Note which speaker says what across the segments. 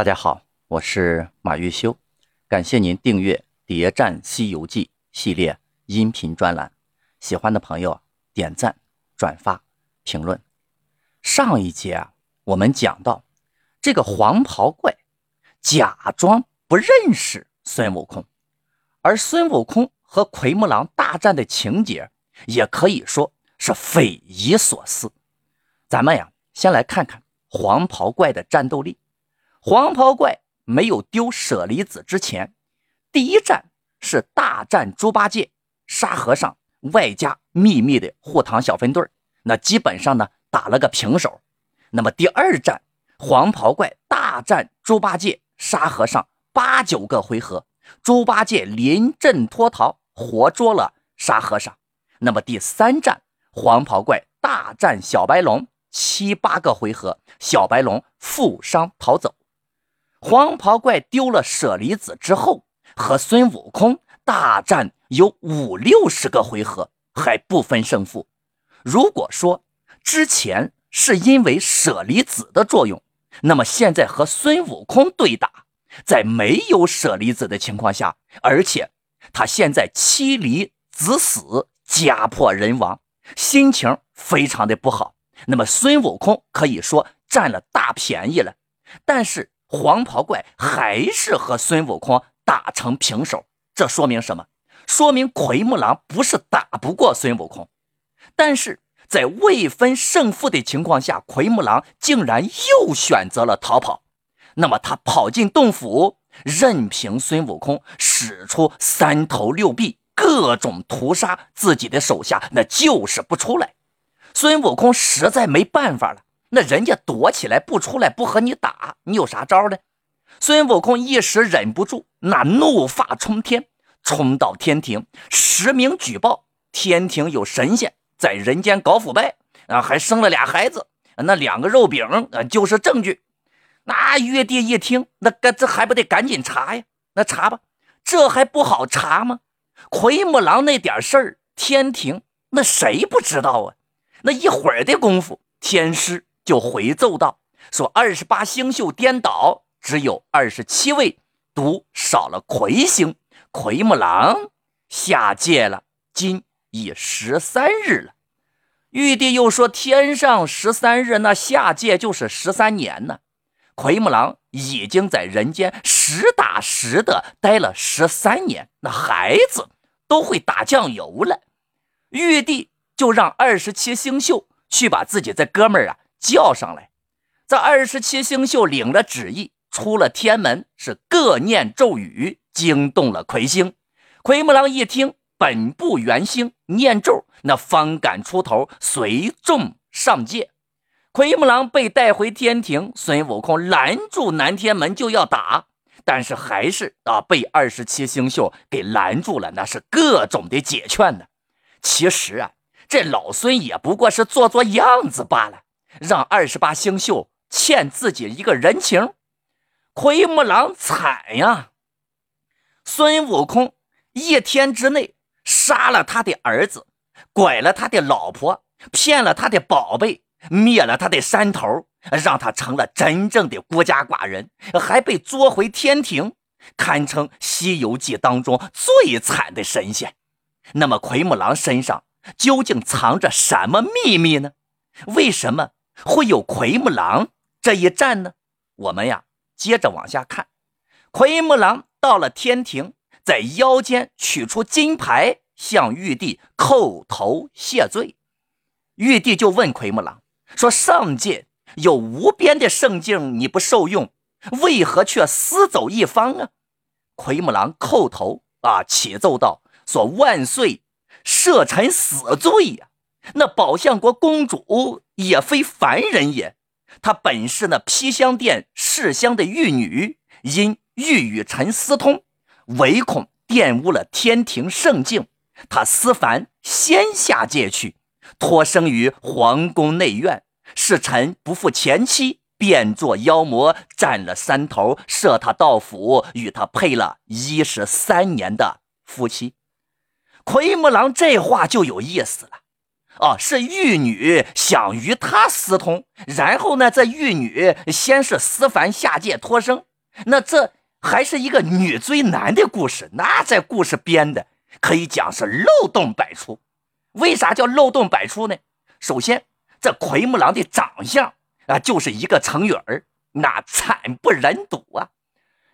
Speaker 1: 大家好，我是马玉修，感谢您订阅《谍战西游记》系列音频专栏。喜欢的朋友点赞、转发、评论。上一节啊，我们讲到这个黄袍怪假装不认识孙悟空，而孙悟空和奎木狼大战的情节也可以说是匪夷所思。咱们呀，先来看看黄袍怪的战斗力。黄袍怪没有丢舍利子之前，第一战是大战猪八戒、沙和尚，外加秘密的护唐小分队那基本上呢打了个平手。那么第二战，黄袍怪大战猪八戒、沙和尚八九个回合，猪八戒临阵脱逃，活捉了沙和尚。那么第三战，黄袍怪大战小白龙七八个回合，小白龙负伤逃走。黄袍怪丢了舍利子之后，和孙悟空大战有五六十个回合，还不分胜负。如果说之前是因为舍利子的作用，那么现在和孙悟空对打，在没有舍利子的情况下，而且他现在妻离子死，家破人亡，心情非常的不好。那么孙悟空可以说占了大便宜了，但是。黄袍怪还是和孙悟空打成平手，这说明什么？说明奎木狼不是打不过孙悟空，但是在未分胜负的情况下，奎木狼竟然又选择了逃跑。那么他跑进洞府，任凭孙悟空使出三头六臂，各种屠杀自己的手下，那就是不出来。孙悟空实在没办法了。那人家躲起来不出来，不和你打，你有啥招呢？孙悟空一时忍不住，那怒发冲天，冲到天庭，实名举报天庭有神仙在人间搞腐败啊，还生了俩孩子，那两个肉饼啊就是证据。那玉帝一听，那个这还不得赶紧查呀？那查吧，这还不好查吗？奎木狼那点事儿，天庭那谁不知道啊？那一会儿的功夫，天师。就回奏道：“说二十八星宿颠倒，只有二十七位，独少了魁星。奎木狼下界了，今已十三日了。”玉帝又说：“天上十三日，那下界就是十三年呢。奎木狼已经在人间实打实的待了十三年，那孩子都会打酱油了。”玉帝就让二十七星宿去把自己这哥们儿啊。叫上来，这二十七星宿领了旨意，出了天门，是各念咒语，惊动了魁星。奎木狼一听，本部元星念咒，那方敢出头，随众上界。奎木狼被带回天庭，孙悟空拦住南天门就要打，但是还是啊被二十七星宿给拦住了，那是各种的解劝呢。其实啊，这老孙也不过是做做样子罢了。让二十八星宿欠自己一个人情，奎木狼惨呀！孙悟空一天之内杀了他的儿子，拐了他的老婆，骗了他的宝贝，灭了他的山头，让他成了真正的孤家寡人，还被捉回天庭，堪称《西游记》当中最惨的神仙。那么，奎木狼身上究竟藏着什么秘密呢？为什么？会有奎木狼这一战呢？我们呀，接着往下看。奎木狼到了天庭，在腰间取出金牌，向玉帝叩头谢罪。玉帝就问奎木狼说：“上界有无边的圣境，你不受用，为何却私走一方啊？”奎木狼叩头啊，启奏道：“说万岁，赦臣死罪呀！那宝象国公主。”也非凡人也，她本是那披香殿侍香的玉女，因欲与臣私通，唯恐玷污了天庭圣境，她思凡先下界去，托生于皇宫内院。是臣不负前妻，变作妖魔，占了山头，设他到府，与他配了一十三年的夫妻。奎木狼这话就有意思了。哦，是玉女想与他私通，然后呢，这玉女先是思凡下界托生，
Speaker 2: 那这还是一个女追男的故事，那这故事编的可以讲是漏洞百出。为啥叫漏洞百出呢？首先，这奎木狼的长相啊，就是一个成语儿，那惨不忍睹啊！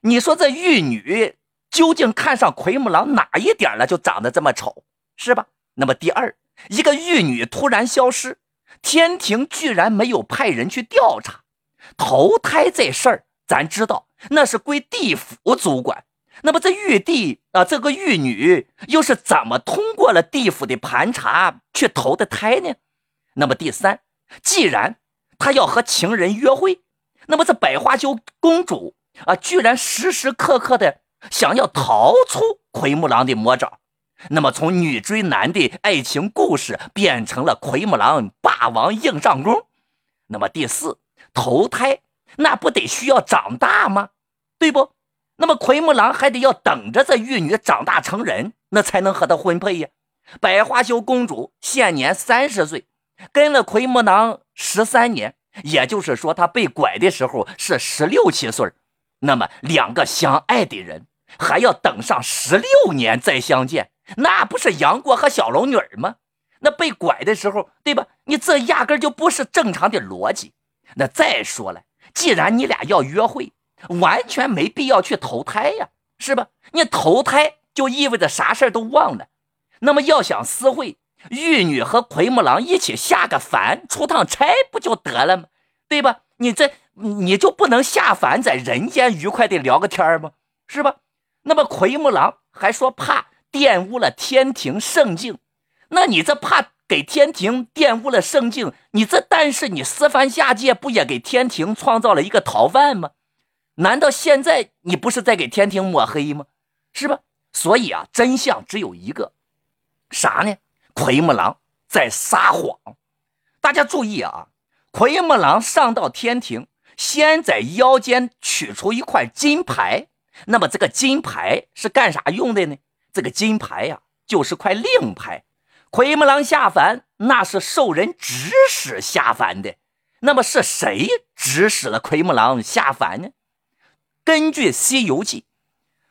Speaker 2: 你说这玉女究竟看上奎木狼哪一点了，就长得这么丑，是吧？那么第二，一个玉女突然消失，天庭居然没有派人去调查投胎这事儿，咱知道那是归地府主管。那么这玉帝啊，这个玉女又是怎么通过了地府的盘查去投的胎呢？那么第三，既然他要和情人约会，那么这百花羞公主啊，居然时时刻刻的想要逃出奎木狼的魔爪，那么从女追男的爱情故事变成了奎木狼霸王硬上弓。那么第四，投胎那不得需要长大吗？对不？那么奎木狼还得要等着这玉女长大成人，那才能和她婚配呀。百花羞公主现年三十岁，跟了奎木狼十三年，也就是说她被拐的时候是十六七岁。那么两个相爱的人还要等上十六年再相见，那不是杨过和小龙女吗？那被拐的时候，对吧？你这压根就不是正常的逻辑。那再说了，既然你俩要约会。完全没必要去投胎呀，是吧？你投胎就意味着啥事都忘了。那么要想私会，玉女和奎木狼一起下个凡出趟差不就得了吗？对吧？你这你就不能下凡在人间愉快的聊个天吗？是吧？那么奎木狼还说怕玷污了天庭圣境，那你这怕给天庭玷污了圣境，你这但是你私凡下界不也给天庭创造了一个逃犯吗？难道现在你不是在给天庭抹黑吗？是吧？所以啊，真相只有一个，啥呢？奎木狼在撒谎。大家注意啊，奎木狼上到天庭，先在腰间取出一块金牌。那么这个金牌是干啥用的呢？这个金牌呀，就是块令牌。奎木狼下凡，那是受人指使下凡的。那么是谁指使了奎木狼下凡呢？根据《西游记》，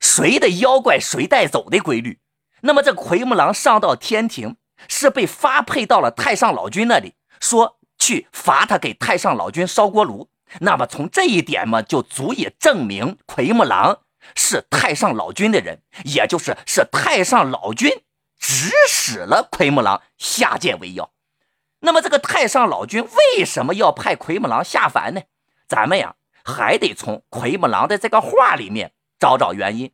Speaker 2: 谁的妖怪谁带走的规律，那么这奎木狼上到天庭是被发配到了太上老君那里，说去罚他给太上老君烧锅炉。那么从这一点嘛，就足以证明奎木狼是太上老君的人，也就是是太上老君指使了奎木狼下界为妖。那么这个太上老君为什么要派奎木狼下凡呢？咱们呀。还得从奎木狼的这个话里面找找原因。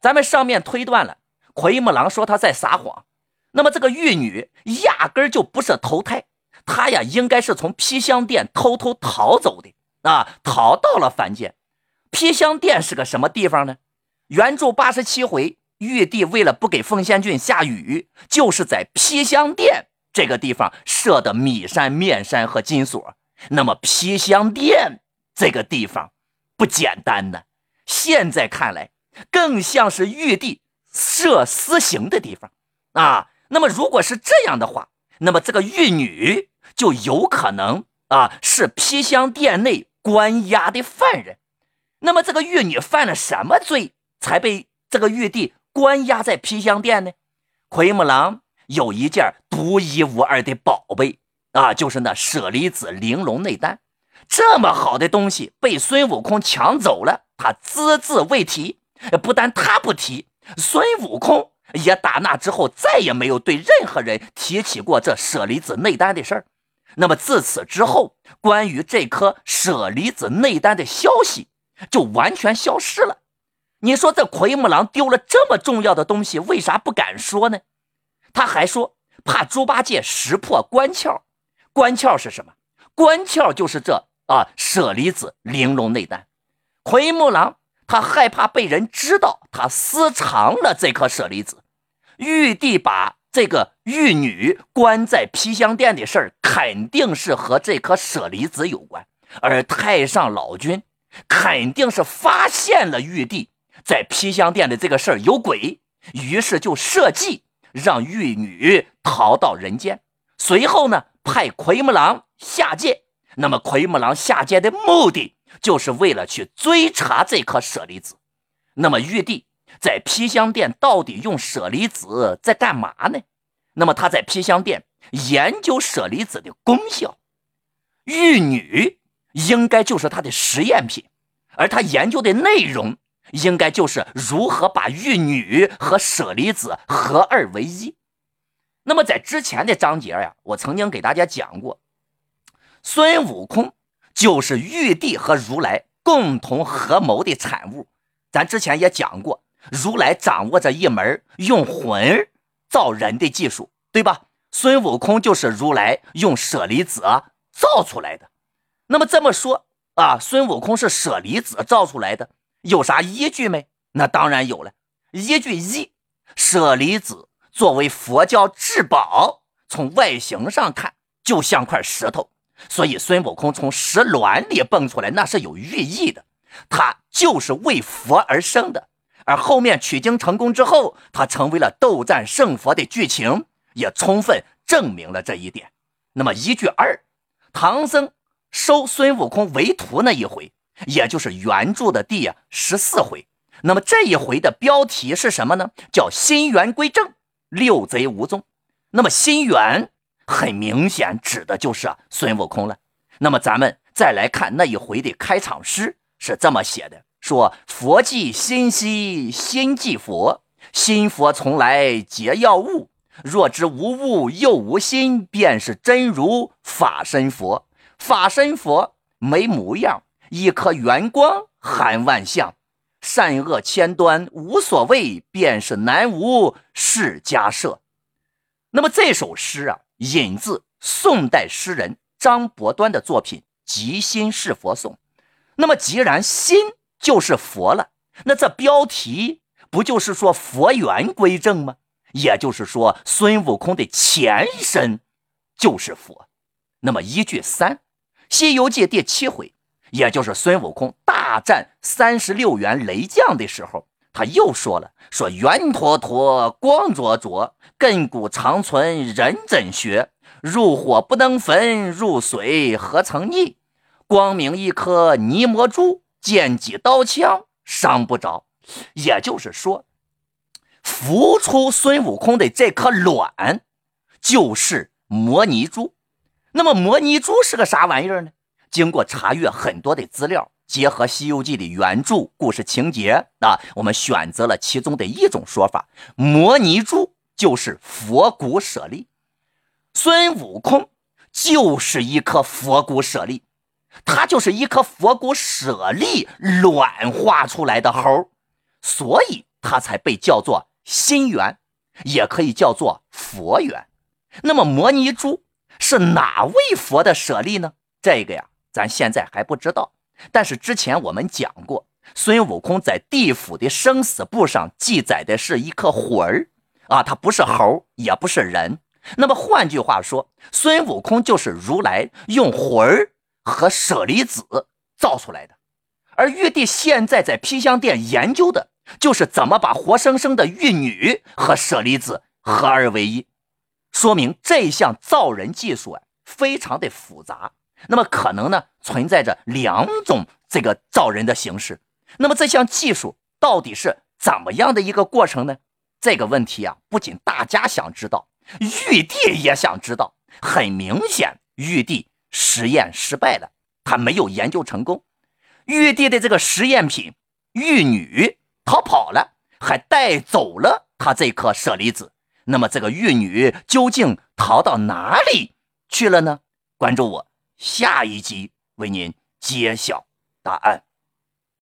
Speaker 2: 咱们上面推断了，奎木狼说他在撒谎，那么这个玉女压根儿就不是投胎，她呀应该是从披香殿偷偷逃走的啊，逃到了凡间。披香殿是个什么地方呢？原著八十七回，玉帝为了不给凤仙郡下雨，就是在披香殿这个地方设的米山、面山和金锁。那么披香殿。这个地方不简单呢，现在看来更像是玉帝设私刑的地方啊。那么如果是这样的话，那么这个玉女就有可能啊是披香殿内关押的犯人。那么这个玉女犯了什么罪，才被这个玉帝关押在披香殿呢？奎木狼有一件独一无二的宝贝啊，就是那舍利子玲珑内丹。这么好的东西被孙悟空抢走了，他只字未提。不但他不提，孙悟空也打那之后再也没有对任何人提起过这舍利子内丹的事儿。那么自此之后，关于这颗舍利子内丹的消息就完全消失了。你说这奎木狼丢了这么重要的东西，为啥不敢说呢？他还说怕猪八戒识破关窍。关窍是什么？关窍就是这。啊，舍利子玲珑内丹，奎木狼他害怕被人知道他私藏了这颗舍利子。玉帝把这个玉女关在披香殿的事儿，肯定是和这颗舍利子有关。而太上老君肯定是发现了玉帝在披香殿的这个事儿有鬼，于是就设计让玉女逃到人间，随后呢派奎木狼下界。那么，奎木狼下界的目的就是为了去追查这颗舍利子。那么玉帝在披香殿到底用舍利子在干嘛呢？那么他在披香殿研究舍利子的功效，玉女应该就是他的实验品，而他研究的内容应该就是如何把玉女和舍利子合二为一。那么在之前的章节呀，我曾经给大家讲过，孙悟空就是玉帝和如来共同合谋的产物。咱之前也讲过，如来掌握着一门用魂造人的技术，对吧？孙悟空就是如来用舍利子造出来的。那么这么说啊，孙悟空是舍利子造出来的，有啥依据没？那当然有了，依据一，舍利子。作为佛教至宝，从外形上看就像块石头，所以孙悟空从石卵里蹦出来，那是有寓意的。他就是为佛而生的。而后面取经成功之后，他成为了斗战胜佛的剧情，也充分证明了这一点。那么依据二，唐僧收孙悟空为徒那一回，也就是原著的第十四回。那么这一回的标题是什么呢？叫心猿归正。六贼无踪，那么心猿很明显指的就是孙悟空了。那么咱们再来看那一回的开场诗是这么写的：说佛即心兮心即佛，心佛从来皆要物。若知无物又无心，便是真如法身佛。法身佛没模样，一颗圆光含万象。善恶千端无所谓，便是南无释迦舍。那么这首诗啊，引自宋代诗人张伯端的作品《即心是佛颂》。那么既然心就是佛了，那这标题不就是说佛缘归正吗？也就是说，孙悟空的前身就是佛。那么依据三，《西游记》第七回。也就是孙悟空大战三十六员雷将的时候，他又说了：“说圆坨坨，光灼灼，亘古长存，人怎学？入火不能焚，入水何曾溺？光明一颗泥魔珠，剑戟刀枪伤不着。”也就是说，孵出孙悟空的这颗卵就是摩尼珠。那么摩尼珠是个啥玩意儿呢？经过查阅很多的资料，结合《西游记》的原著故事情节啊，我们选择了其中的一种说法：摩尼珠就是佛骨舍利，孙悟空就是一颗佛骨舍利，他就是一颗佛骨舍利卵化出来的猴，所以他才被叫做心猿，也可以叫做佛缘。那么摩尼珠是哪位佛的舍利呢？这个呀。咱现在还不知道，但是之前我们讲过，孙悟空在地府的生死簿上记载的是一颗魂儿啊，他不是猴，也不是人。那么换句话说，孙悟空就是如来用魂儿和舍利子造出来的。而玉帝现在在披香殿研究的就是怎么把活生生的玉女和舍利子合二为一，说明这项造人技术啊，非常的复杂。那么可能呢存在着两种这个造人的形式。那么这项技术到底是怎么样的一个过程呢？这个问题啊，不仅大家想知道，玉帝也想知道。很明显，玉帝实验失败了，他没有研究成功。玉帝的这个实验品玉女逃跑了，还带走了他这颗舍利子。那么这个玉女究竟逃到哪里去了呢？关注我。下一集为您揭晓答案。